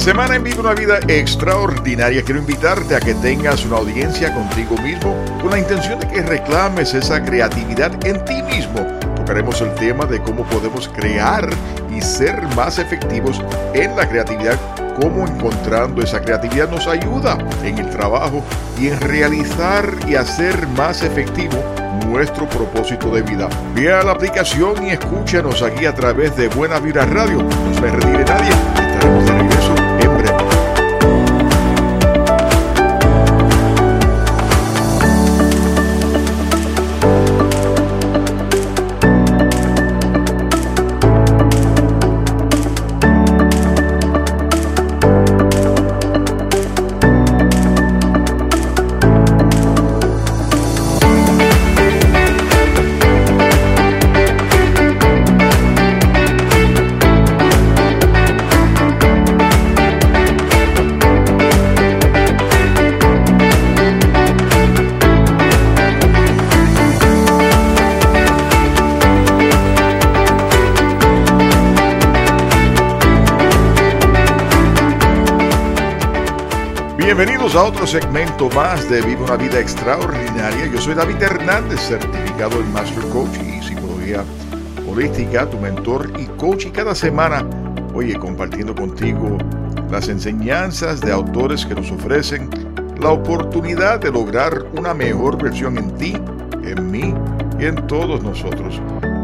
Semana en Viva una Vida Extraordinaria quiero invitarte a que tengas una audiencia contigo mismo con la intención de que reclames esa creatividad en ti mismo. Tocaremos el tema de cómo podemos crear y ser más efectivos en la creatividad, cómo encontrando esa creatividad nos ayuda en el trabajo y en realizar y hacer más efectivo nuestro propósito de vida. Ve la aplicación y escúchanos aquí a través de Buena Vida Radio. No se retire nadie. Bienvenidos a otro segmento más de Vive una vida extraordinaria. Yo soy David Hernández, certificado en Master Coach y Psicología Holística, tu mentor y coach. Y cada semana, oye, compartiendo contigo las enseñanzas de autores que nos ofrecen la oportunidad de lograr una mejor versión en ti, en mí y en todos nosotros.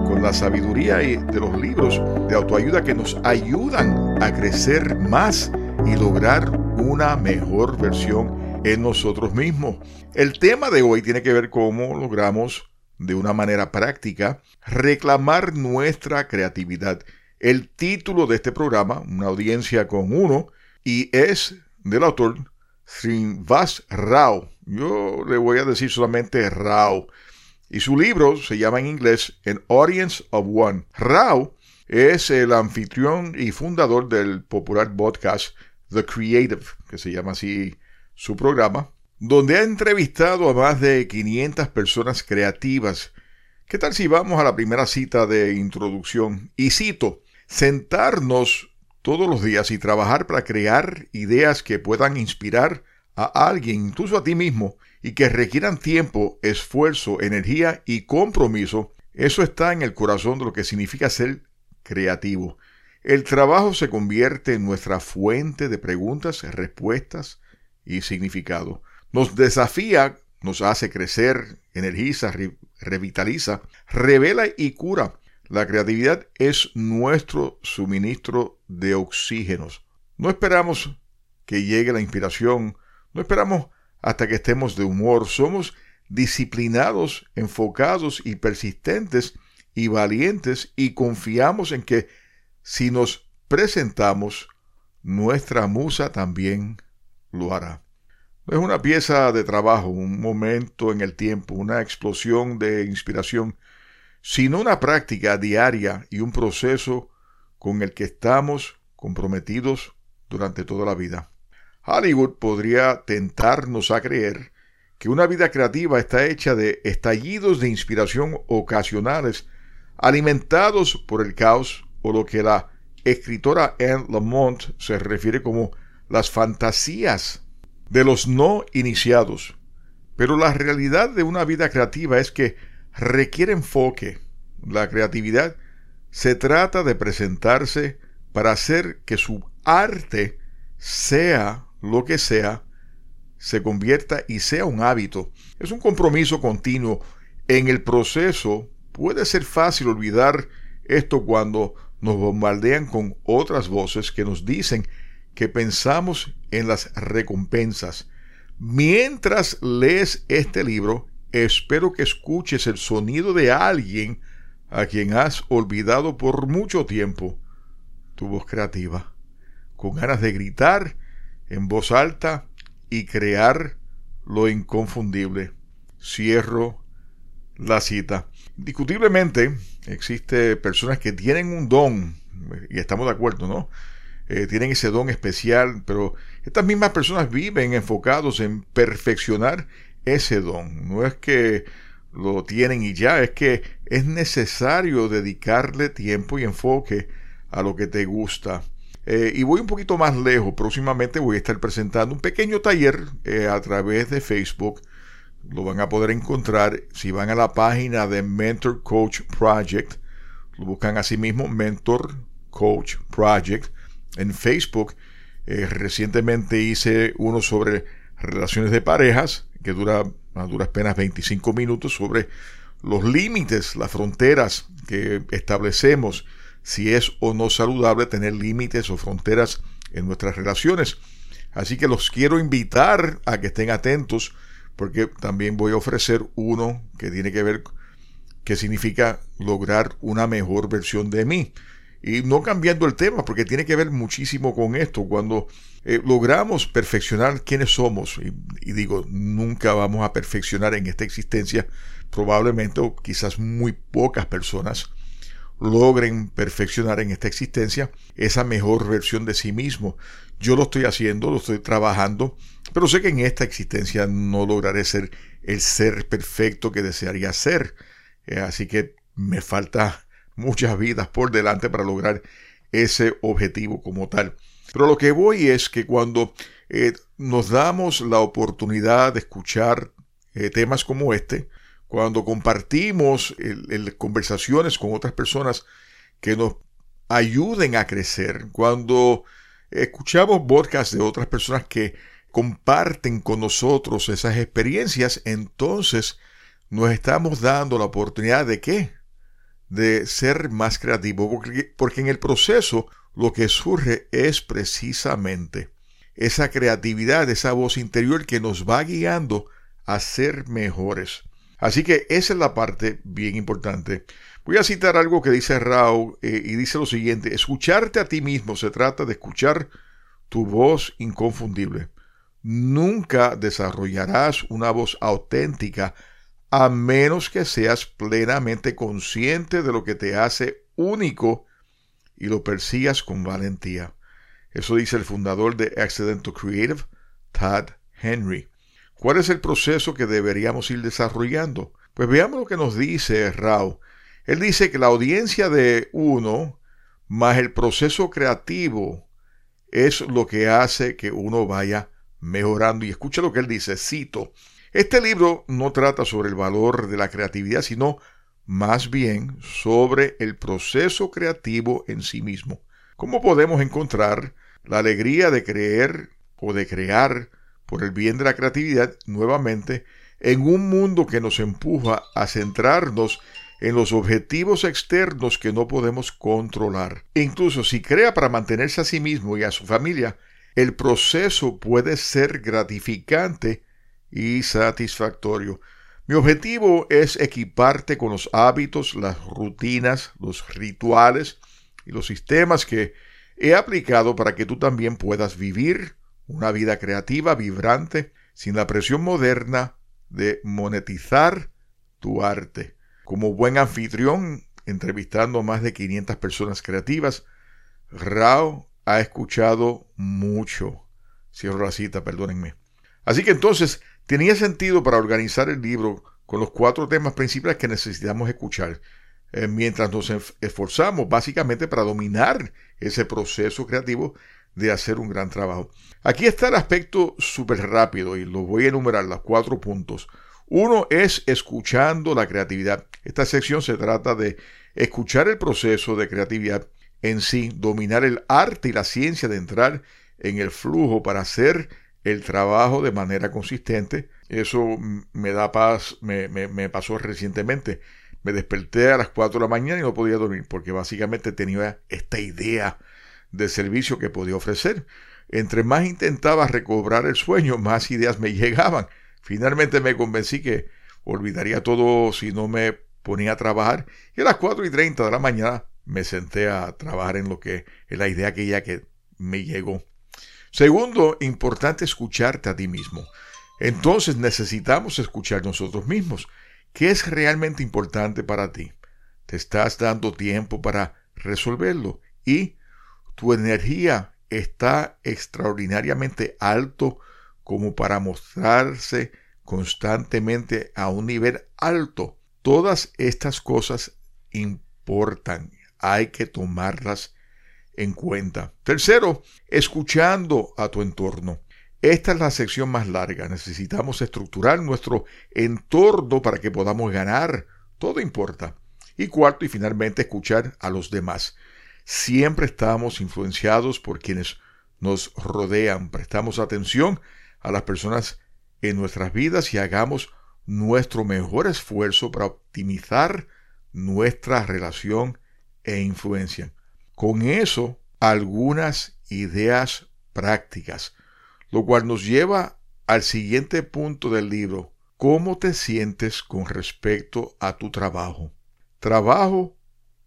Con la sabiduría de los libros de autoayuda que nos ayudan a crecer más y lograr una mejor versión en nosotros mismos. El tema de hoy tiene que ver cómo logramos de una manera práctica reclamar nuestra creatividad. El título de este programa, una audiencia con uno, y es del autor Srinivas Rao. Yo le voy a decir solamente Rao. Y su libro se llama en inglés An Audience of One. Rao es el anfitrión y fundador del popular podcast The Creative, que se llama así su programa, donde ha entrevistado a más de 500 personas creativas. ¿Qué tal si vamos a la primera cita de introducción? Y cito, sentarnos todos los días y trabajar para crear ideas que puedan inspirar a alguien, incluso a ti mismo, y que requieran tiempo, esfuerzo, energía y compromiso, eso está en el corazón de lo que significa ser creativo. El trabajo se convierte en nuestra fuente de preguntas, respuestas y significado. Nos desafía, nos hace crecer, energiza, revitaliza, revela y cura. La creatividad es nuestro suministro de oxígenos. No esperamos que llegue la inspiración, no esperamos hasta que estemos de humor, somos disciplinados, enfocados y persistentes y valientes y confiamos en que si nos presentamos, nuestra musa también lo hará. Es una pieza de trabajo, un momento en el tiempo, una explosión de inspiración, sino una práctica diaria y un proceso con el que estamos comprometidos durante toda la vida. Hollywood podría tentarnos a creer que una vida creativa está hecha de estallidos de inspiración ocasionales, alimentados por el caos lo que la escritora Anne Lamont se refiere como las fantasías de los no iniciados. Pero la realidad de una vida creativa es que requiere enfoque. La creatividad se trata de presentarse para hacer que su arte sea lo que sea, se convierta y sea un hábito. Es un compromiso continuo. En el proceso puede ser fácil olvidar esto cuando nos bombardean con otras voces que nos dicen que pensamos en las recompensas. Mientras lees este libro, espero que escuches el sonido de alguien a quien has olvidado por mucho tiempo. Tu voz creativa, con ganas de gritar en voz alta y crear lo inconfundible. Cierro la cita. Discutiblemente, existe personas que tienen un don, y estamos de acuerdo, ¿no? Eh, tienen ese don especial, pero estas mismas personas viven enfocados en perfeccionar ese don. No es que lo tienen y ya, es que es necesario dedicarle tiempo y enfoque a lo que te gusta. Eh, y voy un poquito más lejos. Próximamente voy a estar presentando un pequeño taller eh, a través de Facebook. Lo van a poder encontrar si van a la página de Mentor Coach Project. Lo buscan así mismo, Mentor Coach Project en Facebook. Eh, recientemente hice uno sobre relaciones de parejas, que dura a duras penas 25 minutos, sobre los límites, las fronteras que establecemos si es o no saludable tener límites o fronteras en nuestras relaciones. Así que los quiero invitar a que estén atentos porque también voy a ofrecer uno que tiene que ver qué significa lograr una mejor versión de mí. Y no cambiando el tema, porque tiene que ver muchísimo con esto. Cuando eh, logramos perfeccionar quiénes somos, y, y, digo, nunca vamos a perfeccionar en esta existencia, probablemente o quizás muy pocas personas, logren perfeccionar en esta existencia esa mejor versión de sí mismo. Yo lo estoy haciendo, lo estoy trabajando, pero sé que en esta existencia no lograré ser el ser perfecto que desearía ser. Eh, así que me falta muchas vidas por delante para lograr ese objetivo como tal. Pero lo que voy es que cuando eh, nos damos la oportunidad de escuchar eh, temas como este, cuando compartimos conversaciones con otras personas que nos ayuden a crecer, cuando escuchamos podcasts de otras personas que comparten con nosotros esas experiencias, entonces nos estamos dando la oportunidad de qué? De ser más creativos, porque, porque en el proceso lo que surge es precisamente esa creatividad, esa voz interior que nos va guiando a ser mejores. Así que esa es la parte bien importante. Voy a citar algo que dice Rao eh, y dice lo siguiente, escucharte a ti mismo se trata de escuchar tu voz inconfundible. Nunca desarrollarás una voz auténtica a menos que seas plenamente consciente de lo que te hace único y lo persigas con valentía. Eso dice el fundador de Accidental Creative, Todd Henry. ¿Cuál es el proceso que deberíamos ir desarrollando? Pues veamos lo que nos dice Rao. Él dice que la audiencia de uno más el proceso creativo es lo que hace que uno vaya mejorando. Y escucha lo que él dice, cito, este libro no trata sobre el valor de la creatividad, sino más bien sobre el proceso creativo en sí mismo. ¿Cómo podemos encontrar la alegría de creer o de crear por el bien de la creatividad nuevamente en un mundo que nos empuja a centrarnos en los objetivos externos que no podemos controlar. Incluso si crea para mantenerse a sí mismo y a su familia, el proceso puede ser gratificante y satisfactorio. Mi objetivo es equiparte con los hábitos, las rutinas, los rituales y los sistemas que he aplicado para que tú también puedas vivir una vida creativa, vibrante, sin la presión moderna de monetizar tu arte. Como buen anfitrión, entrevistando a más de 500 personas creativas, Rao ha escuchado mucho. Cierro la cita, perdónenme. Así que entonces tenía sentido para organizar el libro con los cuatro temas principales que necesitamos escuchar, eh, mientras nos esforzamos básicamente para dominar ese proceso creativo de hacer un gran trabajo. Aquí está el aspecto súper rápido y lo voy a enumerar, los cuatro puntos. Uno es escuchando la creatividad. Esta sección se trata de escuchar el proceso de creatividad en sí, dominar el arte y la ciencia de entrar en el flujo para hacer el trabajo de manera consistente. Eso me da paz, me, me pasó recientemente. Me desperté a las 4 de la mañana y no podía dormir porque básicamente tenía esta idea de servicio que podía ofrecer. Entre más intentaba recobrar el sueño, más ideas me llegaban. Finalmente me convencí que olvidaría todo si no me ponía a trabajar y a las 4 y 30 de la mañana me senté a trabajar en lo que es la idea que ya que me llegó. Segundo, importante escucharte a ti mismo. Entonces necesitamos escuchar nosotros mismos. ¿Qué es realmente importante para ti? ¿Te estás dando tiempo para resolverlo? Y tu energía está extraordinariamente alto como para mostrarse constantemente a un nivel alto. Todas estas cosas importan. Hay que tomarlas en cuenta. Tercero, escuchando a tu entorno. Esta es la sección más larga. Necesitamos estructurar nuestro entorno para que podamos ganar. Todo importa. Y cuarto y finalmente escuchar a los demás. Siempre estamos influenciados por quienes nos rodean. Prestamos atención a las personas en nuestras vidas y hagamos nuestro mejor esfuerzo para optimizar nuestra relación e influencia. Con eso, algunas ideas prácticas, lo cual nos lleva al siguiente punto del libro. ¿Cómo te sientes con respecto a tu trabajo? ¿Trabajo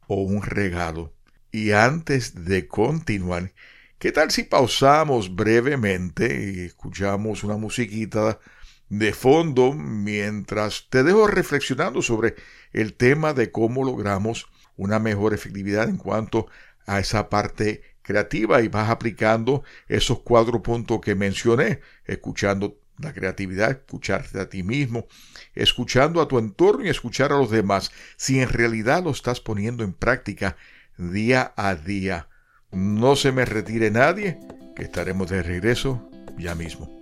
o un regalo? Y antes de continuar, ¿qué tal si pausamos brevemente y escuchamos una musiquita de fondo mientras te dejo reflexionando sobre el tema de cómo logramos una mejor efectividad en cuanto a esa parte creativa y vas aplicando esos cuatro puntos que mencioné, escuchando la creatividad, escucharte a ti mismo, escuchando a tu entorno y escuchar a los demás, si en realidad lo estás poniendo en práctica día a día. No se me retire nadie, que estaremos de regreso ya mismo.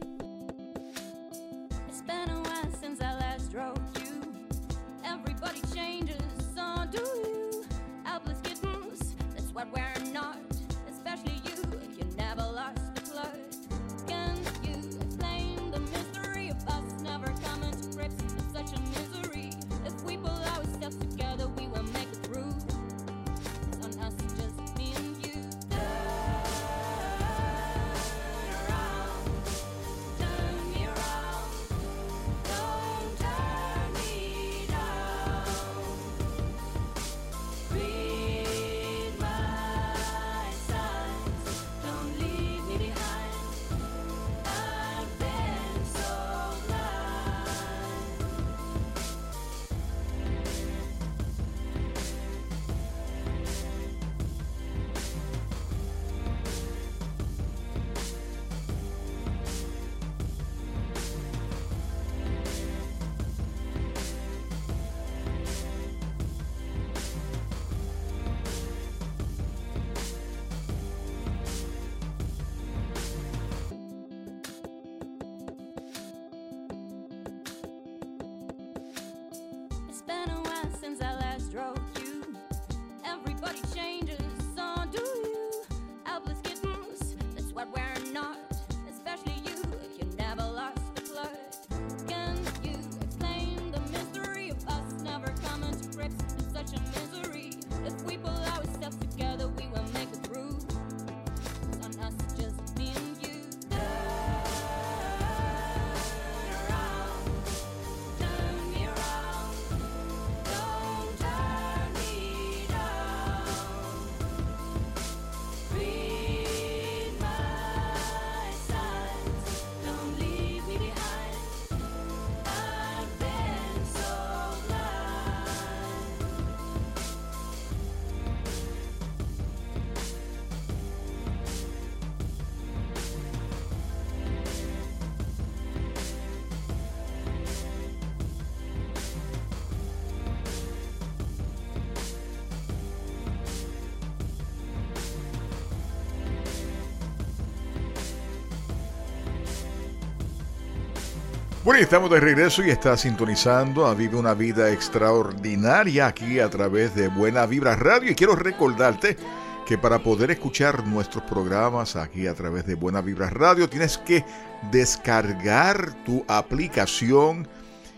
Bueno, estamos de regreso y está sintonizando a Vive una Vida Extraordinaria aquí a través de Buena Vibra Radio. Y quiero recordarte que para poder escuchar nuestros programas aquí a través de Buena Vibra Radio tienes que descargar tu aplicación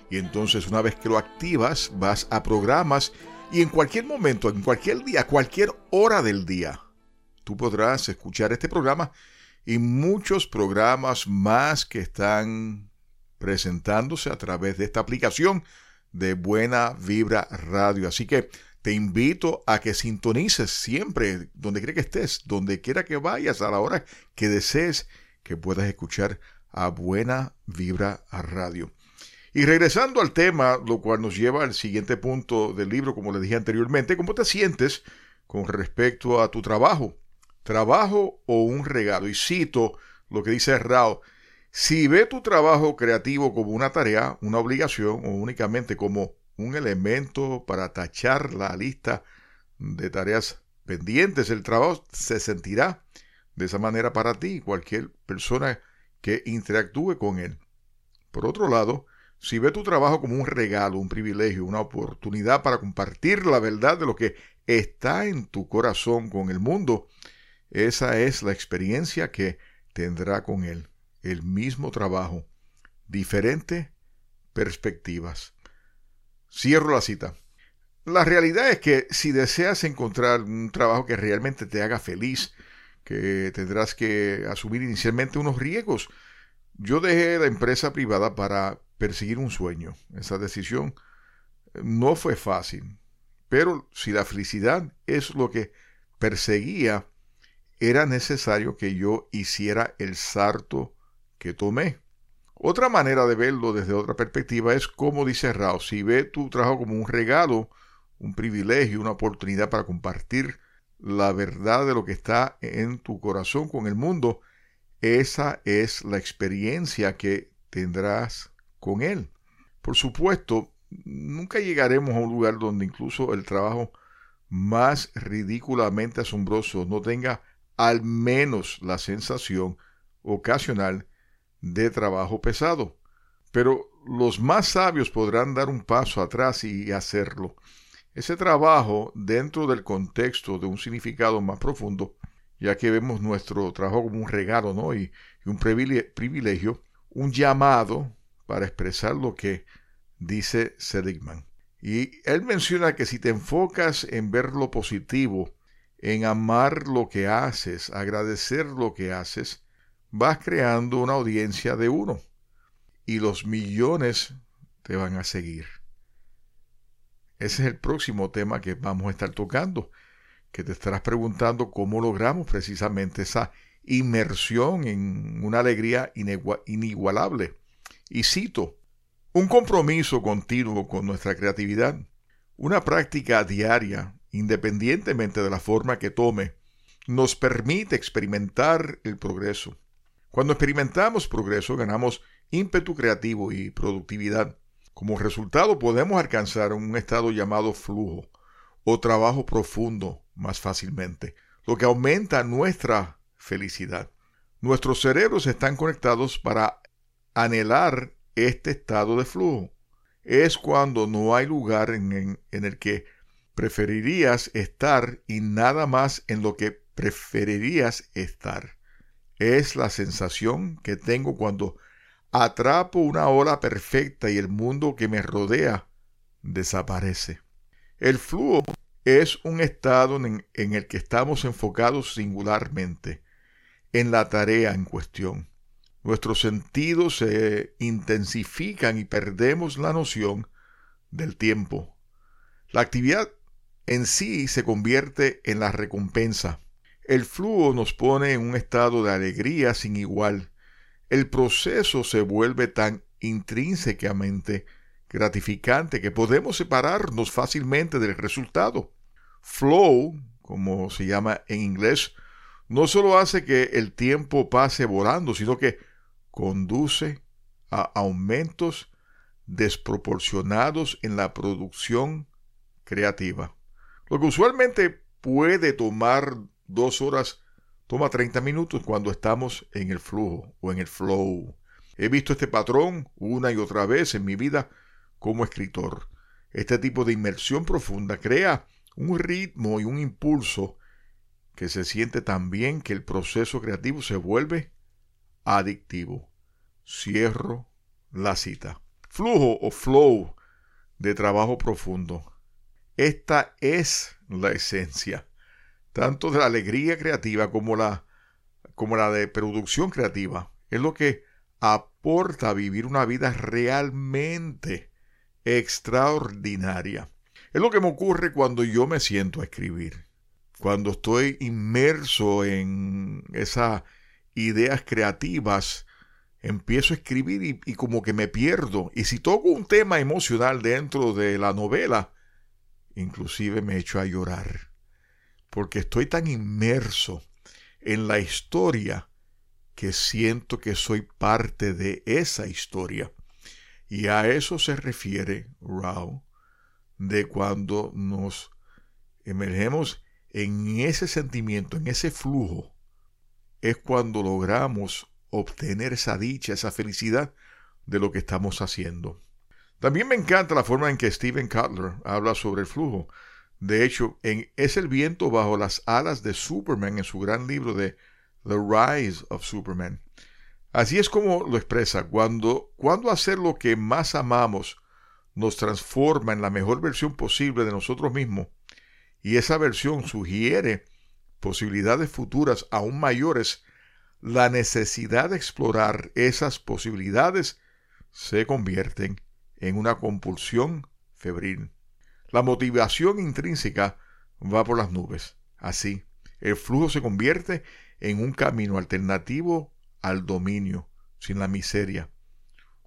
y entonces una vez que lo activas vas a programas y en cualquier momento, en cualquier día, cualquier hora del día, tú podrás escuchar este programa y muchos programas más que están presentándose a través de esta aplicación de Buena Vibra Radio. Así que te invito a que sintonices siempre, donde quiera que estés, donde quiera que vayas, a la hora que desees que puedas escuchar a Buena Vibra Radio. Y regresando al tema, lo cual nos lleva al siguiente punto del libro, como le dije anteriormente, ¿cómo te sientes con respecto a tu trabajo? ¿Trabajo o un regalo? Y cito lo que dice Rao, si ve tu trabajo creativo como una tarea, una obligación o únicamente como un elemento para tachar la lista de tareas pendientes, el trabajo se sentirá de esa manera para ti, cualquier persona que interactúe con él. Por otro lado, si ve tu trabajo como un regalo, un privilegio, una oportunidad para compartir la verdad de lo que está en tu corazón con el mundo, esa es la experiencia que tendrá con él. El mismo trabajo, diferentes perspectivas. Cierro la cita. La realidad es que si deseas encontrar un trabajo que realmente te haga feliz, que tendrás que asumir inicialmente unos riesgos. Yo dejé la empresa privada para perseguir un sueño. Esa decisión no fue fácil. Pero si la felicidad es lo que perseguía, era necesario que yo hiciera el sarto que tomé. Otra manera de verlo desde otra perspectiva es como dice Rao, si ve tu trabajo como un regalo, un privilegio, una oportunidad para compartir la verdad de lo que está en tu corazón con el mundo, esa es la experiencia que tendrás con Él. Por supuesto, nunca llegaremos a un lugar donde incluso el trabajo más ridículamente asombroso no tenga al menos la sensación ocasional de trabajo pesado. Pero los más sabios podrán dar un paso atrás y hacerlo. Ese trabajo dentro del contexto de un significado más profundo, ya que vemos nuestro trabajo como un regalo ¿no? y, y un privilegio, un llamado para expresar lo que dice Seligman. Y él menciona que si te enfocas en ver lo positivo, en amar lo que haces, agradecer lo que haces, vas creando una audiencia de uno y los millones te van a seguir. Ese es el próximo tema que vamos a estar tocando, que te estarás preguntando cómo logramos precisamente esa inmersión en una alegría inigualable. Y cito, un compromiso continuo con nuestra creatividad, una práctica diaria, independientemente de la forma que tome, nos permite experimentar el progreso. Cuando experimentamos progreso ganamos ímpetu creativo y productividad. Como resultado podemos alcanzar un estado llamado flujo o trabajo profundo más fácilmente, lo que aumenta nuestra felicidad. Nuestros cerebros están conectados para anhelar este estado de flujo. Es cuando no hay lugar en, el que preferirías estar y nada más en lo que preferirías estar. Es la sensación que tengo cuando atrapo una ola perfecta y el mundo que me rodea desaparece. El flujo es un estado en, el que estamos enfocados singularmente en la tarea en cuestión. Nuestros sentidos se intensifican y perdemos la noción del tiempo. La actividad en sí se convierte en la recompensa. El flujo nos pone en un estado de alegría sin igual el proceso se vuelve tan intrínsecamente gratificante que podemos separarnos fácilmente del resultado. Flow, como se llama en inglés, no solo hace que el tiempo pase volando, sino que conduce a aumentos desproporcionados en la producción creativa. Lo que usualmente puede tomar dos horas toma 30 minutos cuando estamos en el flujo o en el flow. He visto este patrón una y otra vez en mi vida como escritor. Este tipo de inmersión profunda crea un ritmo y un impulso que se siente tan bien que el proceso creativo se vuelve adictivo. Cierro la cita. Flujo o flow de trabajo profundo. Esta es la esencia tanto de la alegría creativa como la, como la de producción creativa. Es lo que aporta a vivir una vida realmente extraordinaria. Es lo que me ocurre cuando yo me siento a escribir. Cuando estoy inmerso en esas ideas creativas, empiezo a escribir y, y, como que me pierdo. Y si toco un tema emocional dentro de la novela, inclusive me echo a llorar porque estoy tan inmerso en la historia que siento que soy parte de esa historia. Y a eso se refiere Rao de cuando nos emergemos en ese sentimiento, en ese flujo, es cuando logramos obtener esa dicha, esa felicidad de lo que estamos haciendo. También me encanta la forma en que Steven Cutler habla sobre el flujo. De hecho, en Es el viento bajo las alas de Superman en su gran libro de The Rise of Superman. Así es como lo expresa, cuando, cuando hacer lo que más amamos nos transforma en la mejor versión posible de nosotros mismos, y esa versión sugiere posibilidades futuras aún mayores, la necesidad de explorar esas posibilidades se convierten en una compulsión febril. La motivación intrínseca va por las nubes. Así, el flujo se convierte en un camino alternativo al dominio, sin la miseria.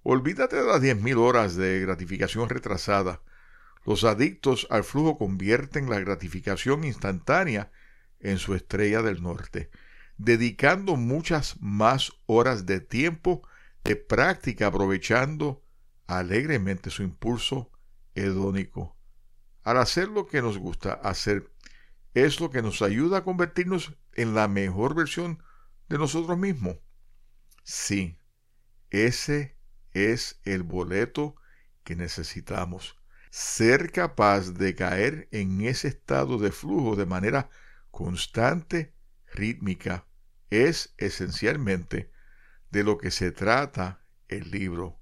Olvídate de las diez mil horas de gratificación retrasada. Los adictos al flujo convierten la gratificación instantánea en su estrella del norte, dedicando muchas más horas de tiempo de práctica aprovechando alegremente su impulso hedónico. Al hacer lo que nos gusta hacer, es lo que nos ayuda a convertirnos en la mejor versión de nosotros mismos. Sí, ese es el boleto que necesitamos. Ser capaz de caer en ese estado de flujo de manera constante, rítmica, es esencialmente de lo que se trata el libro.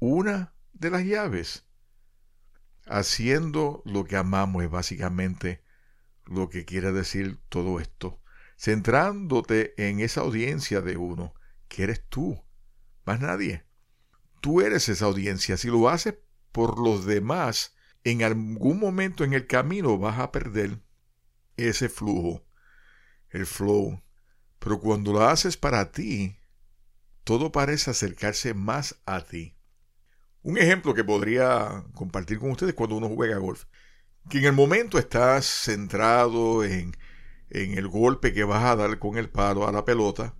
Una de las llaves. Haciendo lo que amamos es básicamente lo que quiere decir todo esto. Centrándote en esa audiencia de uno, que eres tú, más nadie. Tú eres esa audiencia. Si lo haces por los demás, en algún momento en el camino vas a perder ese flujo, el flow. Pero cuando lo haces para ti, todo parece acercarse más a ti. Un ejemplo que podría compartir con ustedes cuando uno juega golf. Que en el momento estás centrado en, en el golpe que vas a dar con el palo a la pelota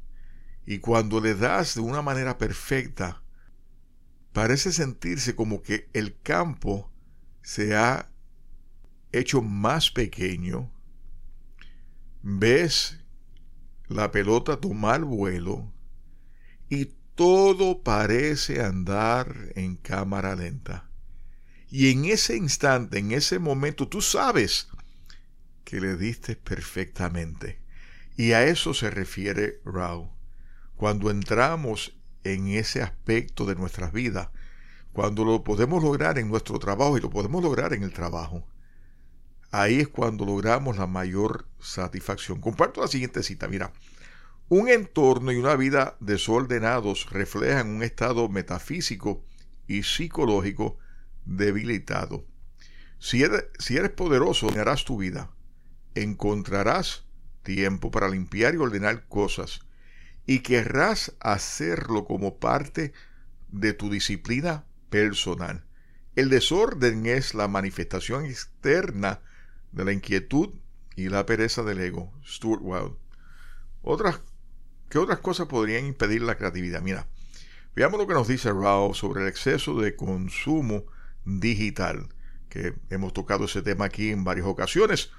y cuando le das de una manera perfecta, parece sentirse como que el campo se ha hecho más pequeño. Ves la pelota tomar vuelo y todo parece andar en cámara lenta. Y en ese instante, en ese momento, tú sabes que le diste perfectamente. Y a eso se refiere Rao. Cuando entramos en ese aspecto de nuestras vidas, cuando lo podemos lograr en nuestro trabajo y lo podemos lograr en el trabajo, ahí es cuando logramos la mayor satisfacción. Comparto la siguiente cita, mira, un entorno y una vida desordenados reflejan un estado metafísico y psicológico debilitado. Si eres, si eres poderoso, ordenarás tu vida. Encontrarás tiempo para limpiar y ordenar cosas y querrás hacerlo como parte de tu disciplina personal. El desorden es la manifestación externa de la inquietud y la pereza del ego. Stuart Wilde. Otras, ¿Qué otras cosas podrían impedir la creatividad? Mira, veamos lo que nos dice Rao sobre el exceso de consumo digital, que hemos tocado ese tema aquí en varias ocasiones.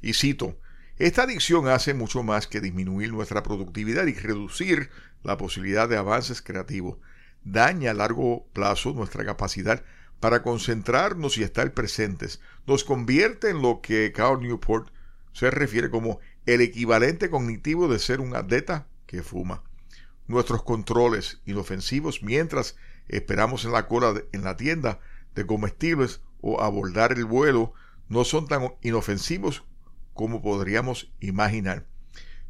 Y cito, esta adicción hace mucho más que disminuir nuestra productividad y reducir la posibilidad de avances creativos. Daña a largo plazo nuestra capacidad para concentrarnos y estar presentes. Nos convierte en lo que Carl Newport se refiere como el equivalente cognitivo de ser un atleta que fuma. Nuestros controles inofensivos mientras esperamos en la cola en la tienda de comestibles o abordar el vuelo no son tan inofensivos como podríamos imaginar.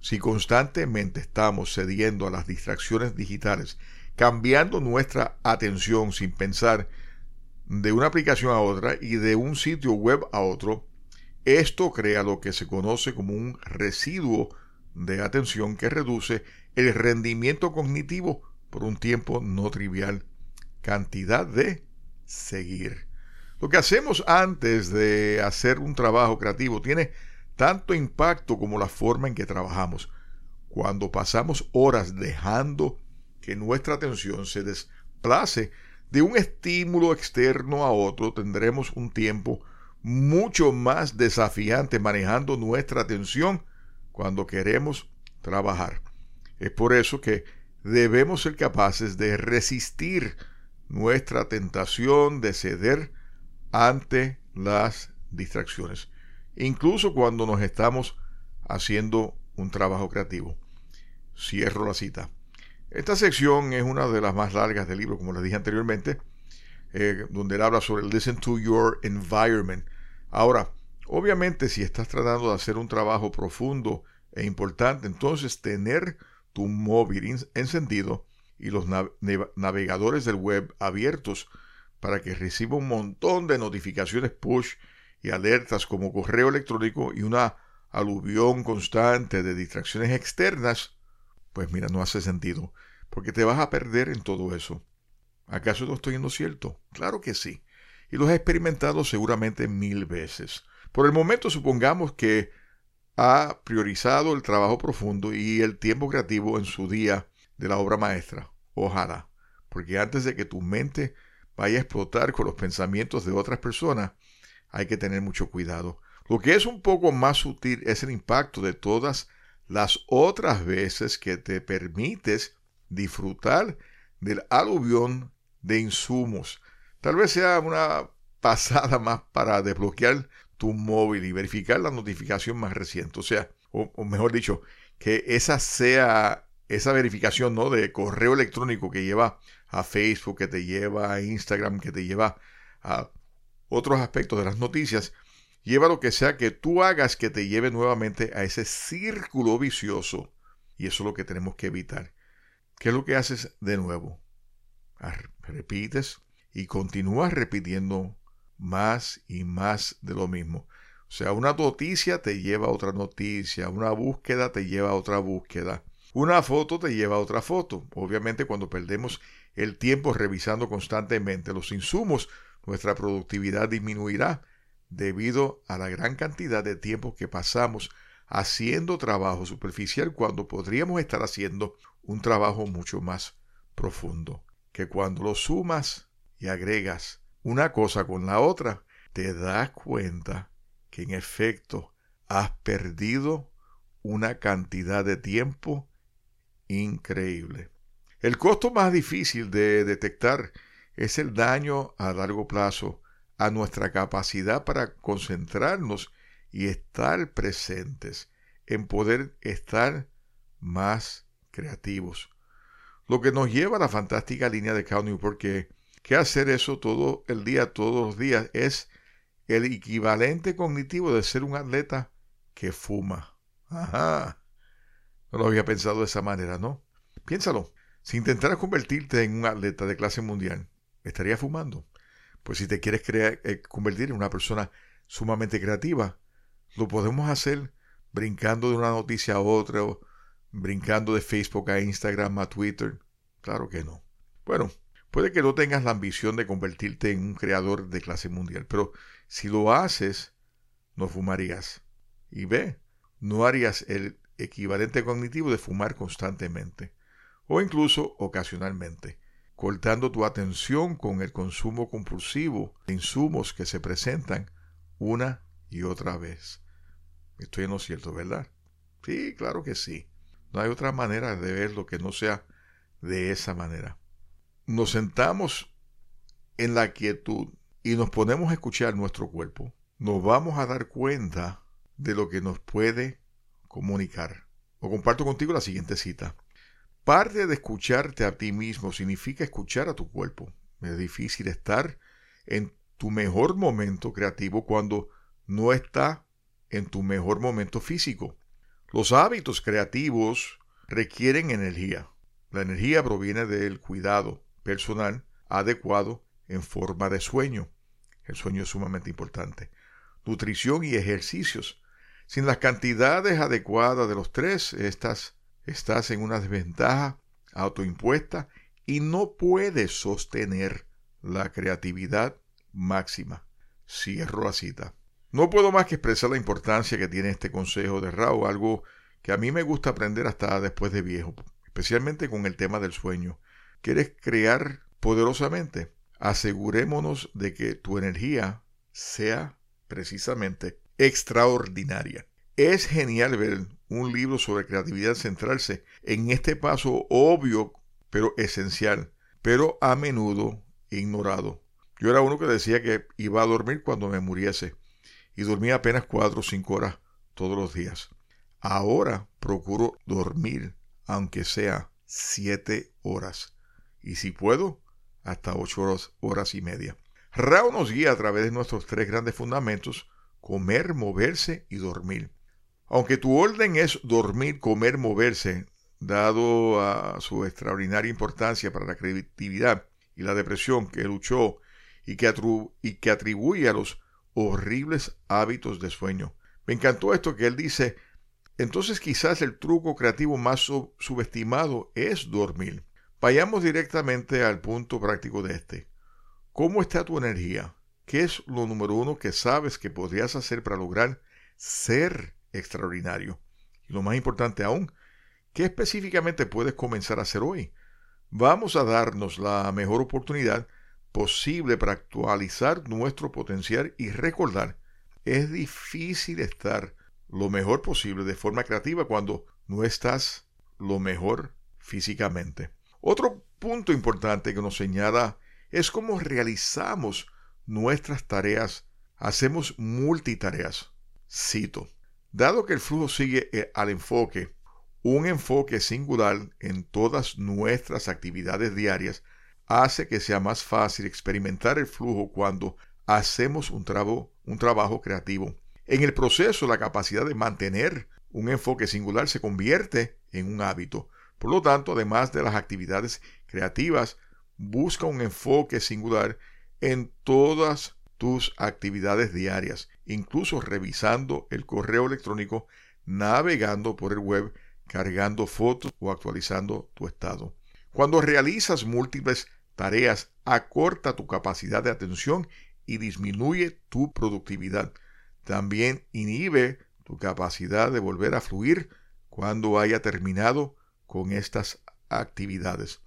Si constantemente estamos cediendo a las distracciones digitales, cambiando nuestra atención sin pensar de una aplicación a otra y de un sitio web a otro, esto crea lo que se conoce como un residuo de atención que reduce el rendimiento cognitivo por un tiempo no trivial. Cantidad de seguir. Lo que hacemos antes de hacer un trabajo creativo tiene tanto impacto como la forma en que trabajamos. Cuando pasamos horas dejando que nuestra atención se desplace de un estímulo externo a otro, tendremos un tiempo mucho más desafiante manejando nuestra atención cuando queremos trabajar. Es por eso que debemos ser capaces de resistir nuestra tentación de ceder ante las distracciones, incluso cuando nos estamos haciendo un trabajo creativo. Cierro la cita. Esta sección es una de las más largas del libro, como les dije anteriormente, eh, donde él habla sobre listen to your environment. Ahora, obviamente si estás tratando de hacer un trabajo profundo e importante, entonces tener tu móvil encendido y los navegadores del web abiertos para que reciba un montón de notificaciones push y alertas como correo electrónico y una aluvión constante de distracciones externas, pues mira, no hace sentido, porque te vas a perder en todo eso. ¿Acaso no estoy en lo cierto? Claro que sí. Y lo has experimentado seguramente mil veces. Por el momento supongamos que ha priorizado el trabajo profundo y el tiempo creativo en su día de la obra maestra. Ojalá. Porque antes de que tu mente vaya a explotar con los pensamientos de otras personas, hay que tener mucho cuidado. Lo que es un poco más sutil es el impacto de todas las otras veces que te permites disfrutar del aluvión de insumos. Tal vez sea una pasada más para desbloquear tu móvil y verificar la notificación más reciente. O sea, o, mejor dicho, que esa sea esa verificación ¿no? de correo electrónico que lleva a Facebook, que te lleva a Instagram, que te lleva a otros aspectos de las noticias, lleva lo que sea que tú hagas que te lleve nuevamente a ese círculo vicioso. Y eso es lo que tenemos que evitar. ¿Qué es lo que haces de nuevo? Repites y continúas repitiendo más y más de lo mismo. O sea, una noticia te lleva a otra noticia, una búsqueda te lleva a otra búsqueda, una foto te lleva a otra foto. Obviamente cuando perdemos el tiempo revisando constantemente los insumos, nuestra productividad disminuirá debido a la gran cantidad de tiempo que pasamos haciendo trabajo superficial cuando podríamos estar haciendo un trabajo mucho más profundo. Que cuando lo sumas y agregas una cosa con la otra, te das cuenta que en efecto has perdido una cantidad de tiempo increíble. El costo más difícil de detectar es el daño a largo plazo a nuestra capacidad para concentrarnos y estar presentes, en poder estar más creativos. Lo que nos lleva a la fantástica línea de Cal Newport que, que hacer eso todo el día, todos los días, es el equivalente cognitivo de ser un atleta que fuma. Ajá. No lo había pensado de esa manera, ¿no? Piénsalo. Si intentaras convertirte en un atleta de clase mundial, estarías fumando. Pues si te quieres eh, convertir en una persona sumamente creativa, lo podemos hacer brincando de una noticia a otra, o brincando de Facebook a Instagram a Twitter. Claro que no. Bueno, puede que no tengas la ambición de convertirte en un creador de clase mundial, pero si lo haces, no fumarías. Y ve, no harías el equivalente cognitivo de fumar constantemente o incluso ocasionalmente cortando tu atención con el consumo compulsivo de insumos que se presentan una y otra vez. Estoy en lo cierto, ¿verdad? Sí, claro que sí. No hay otra manera de verlo que no sea de esa manera. Nos sentamos en la quietud y nos ponemos a escuchar nuestro cuerpo. Nos vamos a dar cuenta de lo que nos puede comunicar. O comparto contigo la siguiente cita. Parte de escucharte a ti mismo significa escuchar a tu cuerpo. Es difícil estar en tu mejor momento creativo cuando no está en tu mejor momento físico. Los hábitos creativos requieren energía. La energía proviene del cuidado personal adecuado en forma de sueño. El sueño es sumamente importante. Nutrición y ejercicios. Sin las cantidades adecuadas de los tres, estas estás en una desventaja autoimpuesta y no puedes sostener la creatividad máxima. Cierro la cita. No puedo más que expresar la importancia que tiene este consejo de Rao, algo que a mí me gusta aprender hasta después de viejo, especialmente con el tema del sueño. ¿Quieres crear poderosamente? Asegurémonos de que tu energía sea precisamente extraordinaria. Es genial ver un libro sobre creatividad centrarse en este paso obvio pero esencial, pero a menudo ignorado. Yo era uno que decía que iba a dormir cuando me muriese y dormía apenas cuatro o cinco horas todos los días. Ahora procuro dormir aunque sea siete horas y si puedo hasta ocho horas, horas y media. Rao nos guía a través de nuestros tres grandes fundamentos, comer, moverse y dormir. Aunque tu orden es dormir, comer, moverse, dado a su extraordinaria importancia para la creatividad y la depresión que luchó y que, y que atribuye a los horribles hábitos de sueño. Me encantó esto que él dice, entonces quizás el truco creativo más subestimado es dormir. Vayamos directamente al punto práctico de este. ¿Cómo está tu energía? ¿Qué es lo número uno que sabes que podrías hacer para lograr ser extraordinario? Y lo más importante aún, ¿qué específicamente puedes comenzar a hacer hoy? Vamos a darnos la mejor oportunidad posible para actualizar nuestro potencial y recordar, es difícil estar lo mejor posible de forma creativa cuando no estás lo mejor físicamente. Otro punto importante que nos señala es cómo realizamos nuestras tareas. Hacemos multitareas. Cito. Dado que el flujo sigue eh, al enfoque, un enfoque singular en todas nuestras actividades diarias hace que sea más fácil experimentar el flujo cuando hacemos un, un trabajo creativo. En el proceso, la capacidad de mantener un enfoque singular se convierte en un hábito. Por lo tanto, además de las actividades creativas, busca un enfoque singular en todas tus actividades diarias, incluso revisando el correo electrónico, navegando por el web, cargando fotos o actualizando tu estado. Cuando realizas múltiples tareas, acorta tu capacidad de atención y disminuye tu productividad. También inhibe tu capacidad de volver a fluir cuando haya terminado con estas actividades.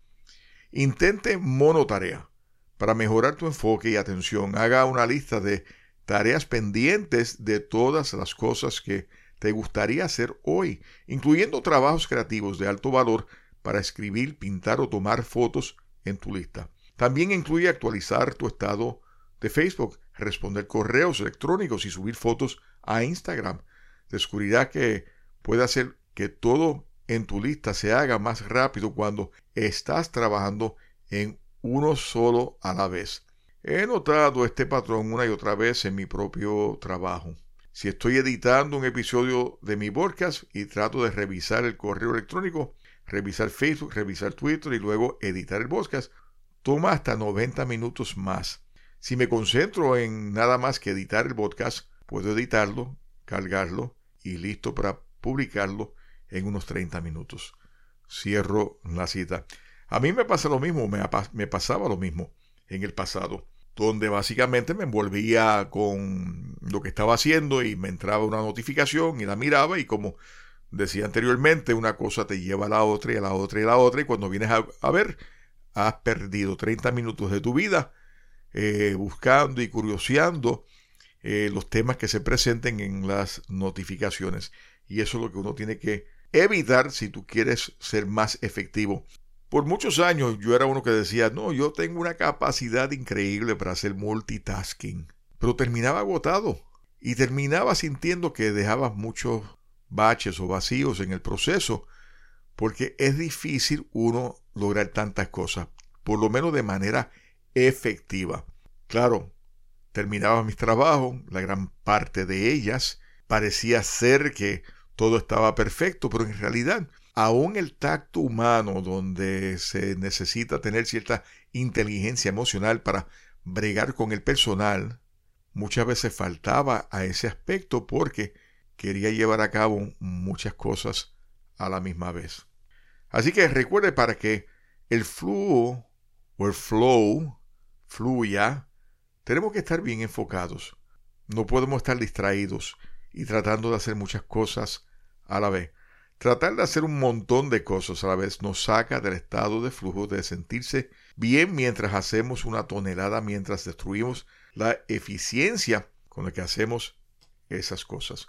Intente monotarea. Para mejorar tu enfoque y atención, haga una lista de tareas pendientes de todas las cosas que te gustaría hacer hoy, incluyendo trabajos creativos de alto valor para escribir, pintar o tomar fotos en tu lista. También incluye actualizar tu estado de Facebook, responder correos electrónicos y subir fotos a Instagram. Descubrirá que puede hacer que todo en tu lista se haga más rápido cuando estás trabajando en uno solo a la vez. He notado este patrón una y otra vez en mi propio trabajo. Si estoy editando un episodio de mi podcast y trato de revisar el correo electrónico, revisar Facebook, revisar Twitter y luego editar el podcast, toma hasta 90 minutos más. Si me concentro en nada más que editar el podcast, puedo editarlo, cargarlo y listo para publicarlo en unos 30 minutos. Cierro la cita. A mí me pasa lo mismo, me, me pasaba lo mismo en el pasado, donde básicamente me envolvía con lo que estaba haciendo y me entraba una notificación y la miraba y como decía anteriormente, una cosa te lleva a la otra y a la otra y a la otra y cuando vienes a, ver, has perdido 30 minutos de tu vida eh, buscando y curioseando eh, los temas que se presenten en las notificaciones. Y eso es lo que uno tiene que evitar si tú quieres ser más efectivo. Por muchos años yo era uno que decía, no, yo tengo una capacidad increíble para hacer multitasking, pero terminaba agotado y terminaba sintiendo que dejaba muchos baches o vacíos en el proceso, porque es difícil uno lograr tantas cosas, por lo menos de manera efectiva. Claro, terminaba mis trabajos, la gran parte de ellas, parecía ser que todo estaba perfecto, pero en realidad, aún el tacto humano, donde se necesita tener cierta inteligencia emocional para bregar con el personal, muchas veces faltaba a ese aspecto porque quería llevar a cabo muchas cosas a la misma vez. Así que recuerde para que el flujo o el flow fluya, tenemos que estar bien enfocados. No podemos estar distraídos y tratando de hacer muchas cosas a la vez. Tratar de hacer un montón de cosas a la vez nos saca del estado de flujo de sentirse bien mientras hacemos una tonelada, mientras destruimos la eficiencia con la que hacemos esas cosas.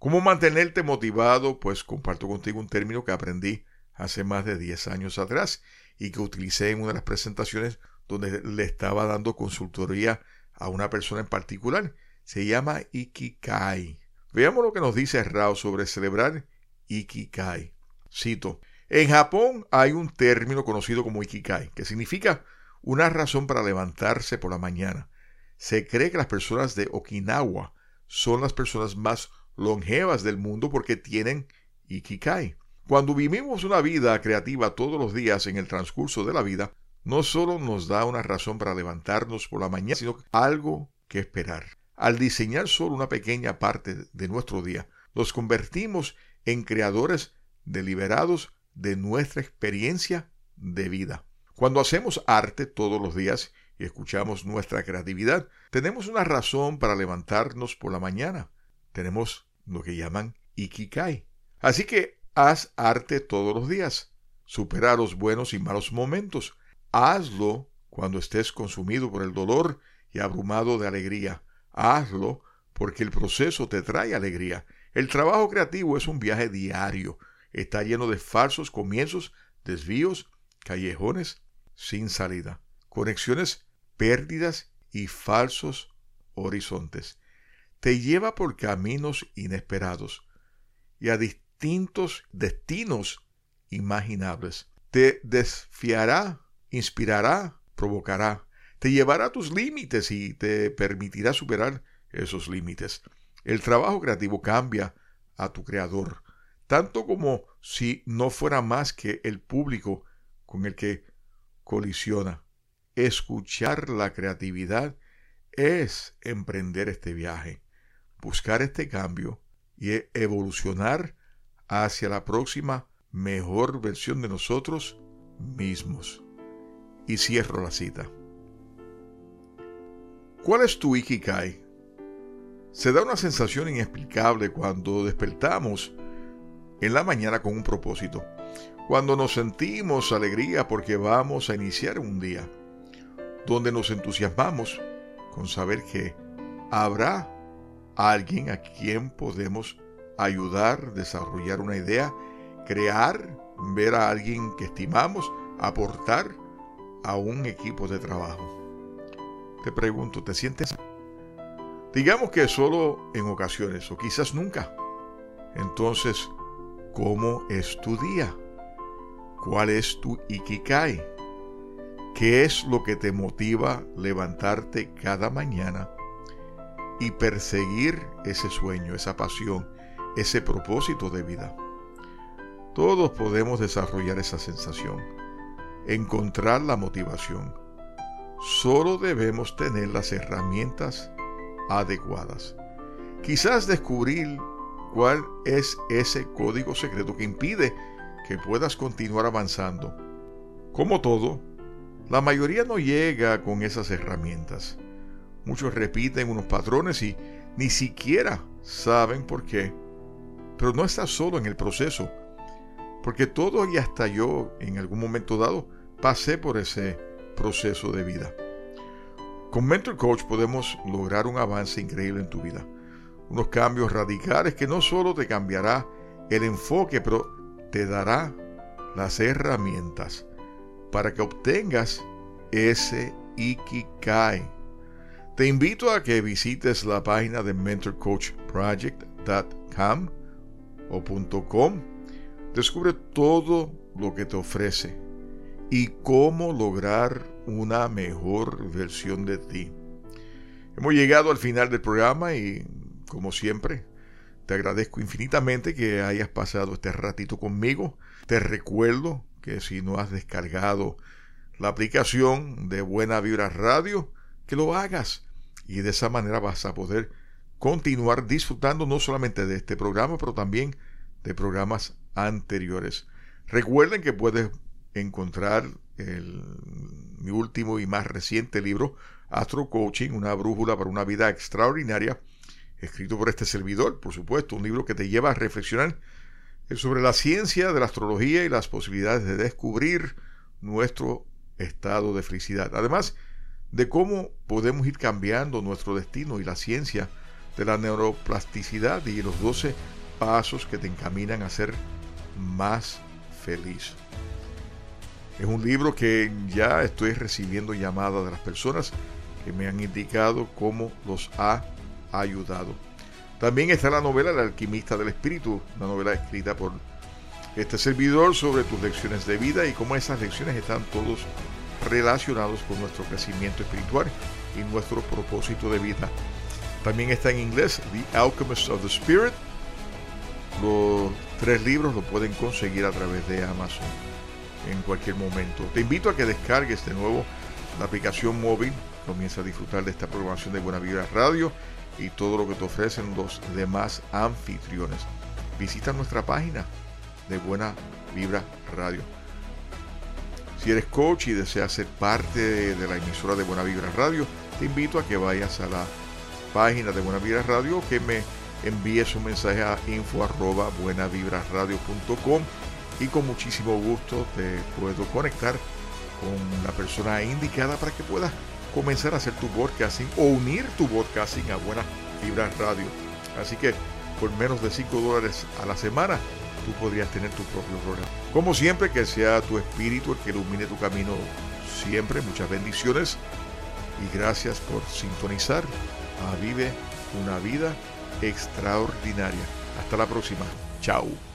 ¿Cómo mantenerte motivado? Pues comparto contigo un término que aprendí hace más de 10 años atrás y que utilicé en una de las presentaciones donde le estaba dando consultoría a una persona en particular. Se llama Ikikai. Veamos lo que nos dice Rao sobre celebrar Ikikai. Cito, en Japón hay un término conocido como Ikikai, que significa una razón para levantarse por la mañana. Se cree que las personas de Okinawa son las personas más longevas del mundo porque tienen Ikikai. Cuando vivimos una vida creativa todos los días en el transcurso de la vida, no solo nos da una razón para levantarnos por la mañana, sino algo que esperar. Al diseñar solo una pequeña parte de nuestro día, nos convertimos en creadores deliberados de nuestra experiencia de vida. Cuando hacemos arte todos los días y escuchamos nuestra creatividad, tenemos una razón para levantarnos por la mañana. Tenemos lo que llaman Ikikai. Así que haz arte todos los días. Supera los buenos y malos momentos. Hazlo cuando estés consumido por el dolor y abrumado de alegría. Hazlo porque el proceso te trae alegría. El trabajo creativo es un viaje diario. Está lleno de falsos comienzos, desvíos, callejones sin salida, conexiones pérdidas y falsos horizontes te lleva por caminos inesperados y a distintos destinos imaginables. Te desfiará, inspirará, provocará, te llevará a tus límites y te permitirá superar esos límites. El trabajo creativo cambia a tu creador, tanto como si no fuera más que el público con el que colisiona. Escuchar la creatividad es emprender este viaje buscar este cambio y e-, evolucionar hacia la próxima mejor versión de nosotros mismos. Y cierro la cita. ¿Cuál es tu Ikikai? Se da una sensación inexplicable cuando despertamos en la mañana con un propósito, cuando nos sentimos alegría porque vamos a iniciar un día, donde nos entusiasmamos con saber que habrá alguien a quien podemos ayudar, desarrollar una idea, crear, ver a alguien que estimamos, aportar a un equipo de trabajo. Te pregunto, ¿te sientes? Digamos que solo en ocasiones o quizás nunca. Entonces, ¿cómo es tu día? ¿Cuál es tu ikikai? ¿Qué es lo que te motiva levantarte cada mañana y perseguir ese sueño, esa pasión, ese propósito de vida. Todos podemos desarrollar esa sensación, encontrar la motivación. Solo debemos tener las herramientas adecuadas. Quizás descubrir cuál es ese código secreto que impide que puedas continuar avanzando. Como todo, la mayoría no llega con esas herramientas. Muchos repiten unos patrones y ni siquiera saben por qué. Pero no estás solo en el proceso, porque todo y hasta yo en algún momento dado pasé por ese proceso de vida. Con Mentor Coach podemos lograr un avance increíble en tu vida. Unos cambios radicales que no solo te cambiará el enfoque, pero te dará las herramientas para que obtengas ese Ikikai te invito a que visites la página de mentorcoachproject.com o .com. Descubre todo lo que te ofrece y cómo lograr una mejor versión de ti. Hemos llegado al final del programa y, como siempre, te agradezco infinitamente que hayas pasado este ratito conmigo. Te recuerdo que si no has descargado la aplicación de Buena Vibra Radio, que lo hagas y de esa manera vas a poder continuar disfrutando no solamente de este programa, pero también de programas anteriores. Recuerden que puedes encontrar mi último y más reciente libro, Astro Coaching, una brújula para una vida extraordinaria, escrito por este servidor, por supuesto, un libro que te lleva a reflexionar sobre la ciencia de la astrología y las posibilidades de descubrir nuestro estado de felicidad. Además, de cómo podemos ir cambiando nuestro destino y la ciencia de la neuroplasticidad y los 12 pasos que te encaminan a ser más feliz. Es un libro que ya estoy recibiendo llamadas de las personas que me han indicado cómo los ha ayudado. También está la novela El alquimista del espíritu, una novela escrita por este servidor sobre tus lecciones de vida y cómo esas lecciones están todos relacionados con nuestro crecimiento espiritual y nuestro propósito de vida. También está en inglés The Alchemist of the Spirit. Los tres libros lo pueden conseguir a través de Amazon en cualquier momento. Te invito a que descargues de nuevo la aplicación móvil, comienza a disfrutar de esta programación de Buena Vibra Radio y todo lo que te ofrecen los demás anfitriones. Visita nuestra página de Buena Vibra Radio. Si eres coach y deseas ser parte de la emisora de Buena Vibra Radio, te invito a que vayas a la página de Buena Vibra Radio, que me envíes un mensaje a info arroba buenavibraradio.com y con muchísimo gusto te puedo conectar con la persona indicada para que puedas comenzar a hacer tu podcasting o unir tu podcasting a Buena Vibra Radio. Así que por menos de 5 dólares a la semana tú podrías tener tu propio programa. Como siempre, que sea tu espíritu el que ilumine tu camino siempre. Muchas bendiciones y gracias por sintonizar a Vive una vida extraordinaria. Hasta la próxima. Chao.